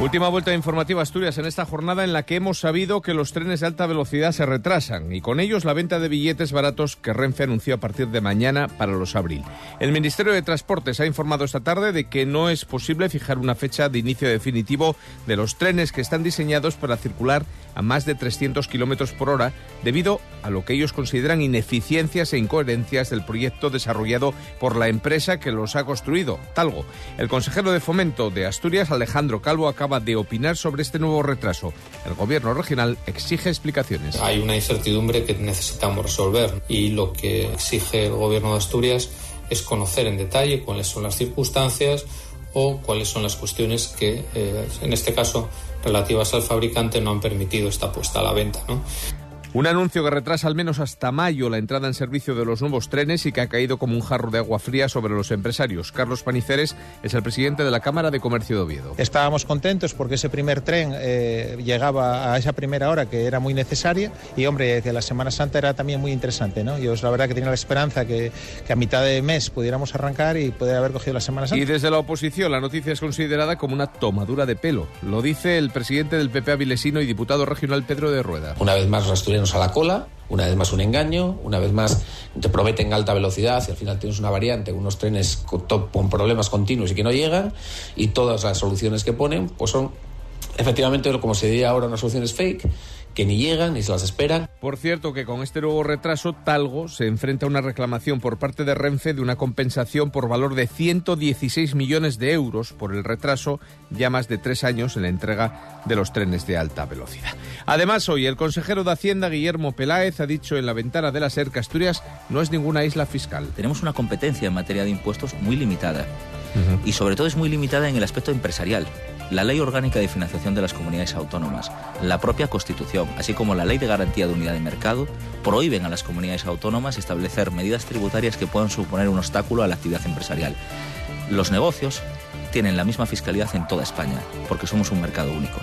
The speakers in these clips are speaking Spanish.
Última vuelta informativa Asturias en esta jornada en la que hemos sabido que los trenes de alta velocidad se retrasan y con ellos la venta de billetes baratos que Renfe anunció a partir de mañana para los abril. El Ministerio de Transportes ha informado esta tarde de que no es posible fijar una fecha de inicio definitivo de los trenes que están diseñados para circular a más de 300 kilómetros por hora debido a lo que ellos consideran ineficiencias e incoherencias del proyecto desarrollado por la empresa que los ha construido, Talgo. El consejero de Fomento de Asturias, Alejandro Calvo, acaba de opinar sobre este nuevo retraso. El gobierno regional exige explicaciones. Hay una incertidumbre que necesitamos resolver y lo que exige el gobierno de Asturias es conocer en detalle cuáles son las circunstancias o cuáles son las cuestiones que, eh, en este caso, relativas al fabricante no han permitido esta puesta a la venta. ¿no? Un anuncio que retrasa al menos hasta mayo la entrada en servicio de los nuevos trenes y que ha caído como un jarro de agua fría sobre los empresarios. Carlos Paniceres es el presidente de la Cámara de Comercio de Oviedo. Estábamos contentos porque ese primer tren eh, llegaba a esa primera hora que era muy necesaria y, hombre, que la Semana Santa era también muy interesante. ¿no? Yo la verdad que tenía la esperanza que, que a mitad de mes pudiéramos arrancar y poder haber cogido la Semana Santa. Y desde la oposición la noticia es considerada como una tomadura de pelo. Lo dice el presidente del PP avilesino y diputado regional Pedro de Rueda. Una vez más los a la cola, una vez más un engaño, una vez más te prometen alta velocidad y al final tienes una variante, unos trenes con, con problemas continuos y que no llegan y todas las soluciones que ponen pues son efectivamente como se diría ahora unas soluciones fake que ni llegan ni se las esperan. Por cierto que con este nuevo retraso, Talgo se enfrenta a una reclamación por parte de Renfe de una compensación por valor de 116 millones de euros por el retraso ya más de tres años en la entrega de los trenes de alta velocidad. Además, hoy el consejero de Hacienda, Guillermo Peláez, ha dicho en la ventana de la SER que Asturias no es ninguna isla fiscal. Tenemos una competencia en materia de impuestos muy limitada uh -huh. y sobre todo es muy limitada en el aspecto empresarial la Ley Orgánica de Financiación de las Comunidades Autónomas, la propia Constitución, así como la Ley de Garantía de Unidad de Mercado, prohíben a las comunidades autónomas establecer medidas tributarias que puedan suponer un obstáculo a la actividad empresarial. Los negocios tienen la misma fiscalidad en toda España, porque somos un mercado único.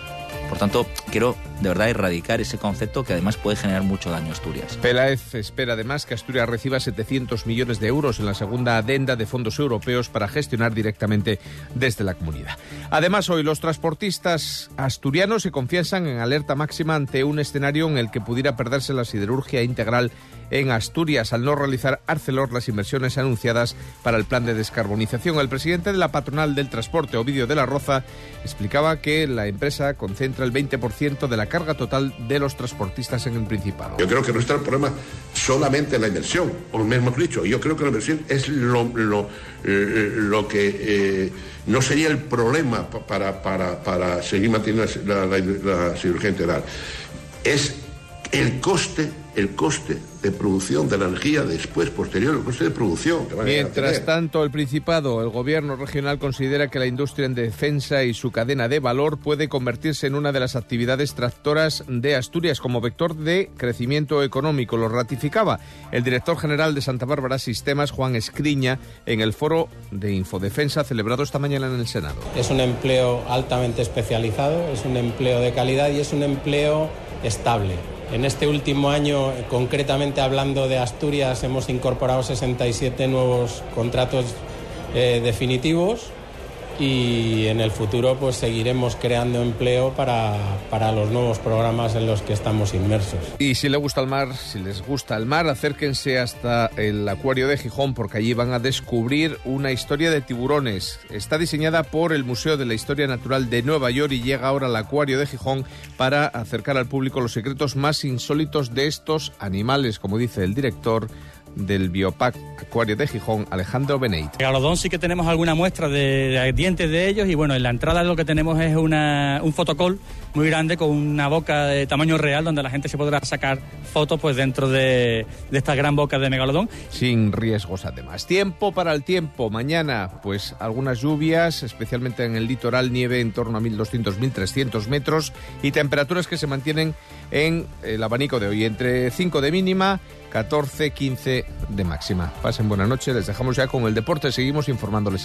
Por tanto, quiero de verdad erradicar ese concepto que además puede generar mucho daño a Asturias. Peláez espera además que Asturias reciba 700 millones de euros en la segunda adenda de fondos europeos para gestionar directamente desde la comunidad. Además, hoy los transportistas asturianos se confiesan en alerta máxima ante un escenario en el que pudiera perderse la siderurgia integral en Asturias al no realizar Arcelor las inversiones anunciadas para el plan de descarbonización. El presidente de la patronal del transporte, Ovidio de la Roza, explicaba que la empresa concentra el 20% de la carga total de los transportistas en el Principado. Yo creo que no está el problema solamente en la inversión, o mejor dicho, yo creo que la inversión es lo, lo, eh, lo que eh, no sería el problema para, seguir manteniendo la, la, la cirugía integral. Es el coste el coste de producción de la energía después, posterior, el coste de producción. Mientras tanto, el Principado, el gobierno regional considera que la industria en defensa y su cadena de valor puede convertirse en una de las actividades tractoras de Asturias como vector de crecimiento económico. Lo ratificaba el director general de Santa Bárbara Sistemas, Juan Escriña, en el foro de Infodefensa celebrado esta mañana en el Senado. Es un empleo altamente especializado, es un empleo de calidad y es un empleo estable. En este último año, concretamente hablando de Asturias, hemos incorporado 67 nuevos contratos eh, definitivos y en el futuro pues seguiremos creando empleo para, para, los nuevos programas en los que estamos inmersos. Y si les gusta el mar, si les gusta el mar, acérquense hasta el acuario de Gijón porque allí van a descubrir una historia de tiburones. Está diseñada por el Museo de la Historia Natural de Nueva York y llega ahora al acuario de Gijón para acercar al público los secretos más insólitos de estos animales, como dice el director del Biopac Acuario de Gijón, Alejandro Beneit. Megalodón sí que tenemos alguna muestra de, de, dientes de ellos y bueno, en la entrada lo que tenemos es una, un fotocall muy grande con una boca de tamaño real donde la gente se podrá sacar fotos pues dentro de, de esta gran boca de Megalodón. Sin riesgos además. Tiempo para el tiempo. Mañana pues algunas lluvias, especialmente en el litoral, nieve en torno a 1.200-1.300 metros y temperaturas que se mantienen en el abanico de hoy, entre 5 de mínima 14, 15 de máxima. Pasen buena noche, les dejamos ya con el deporte, seguimos informándoles.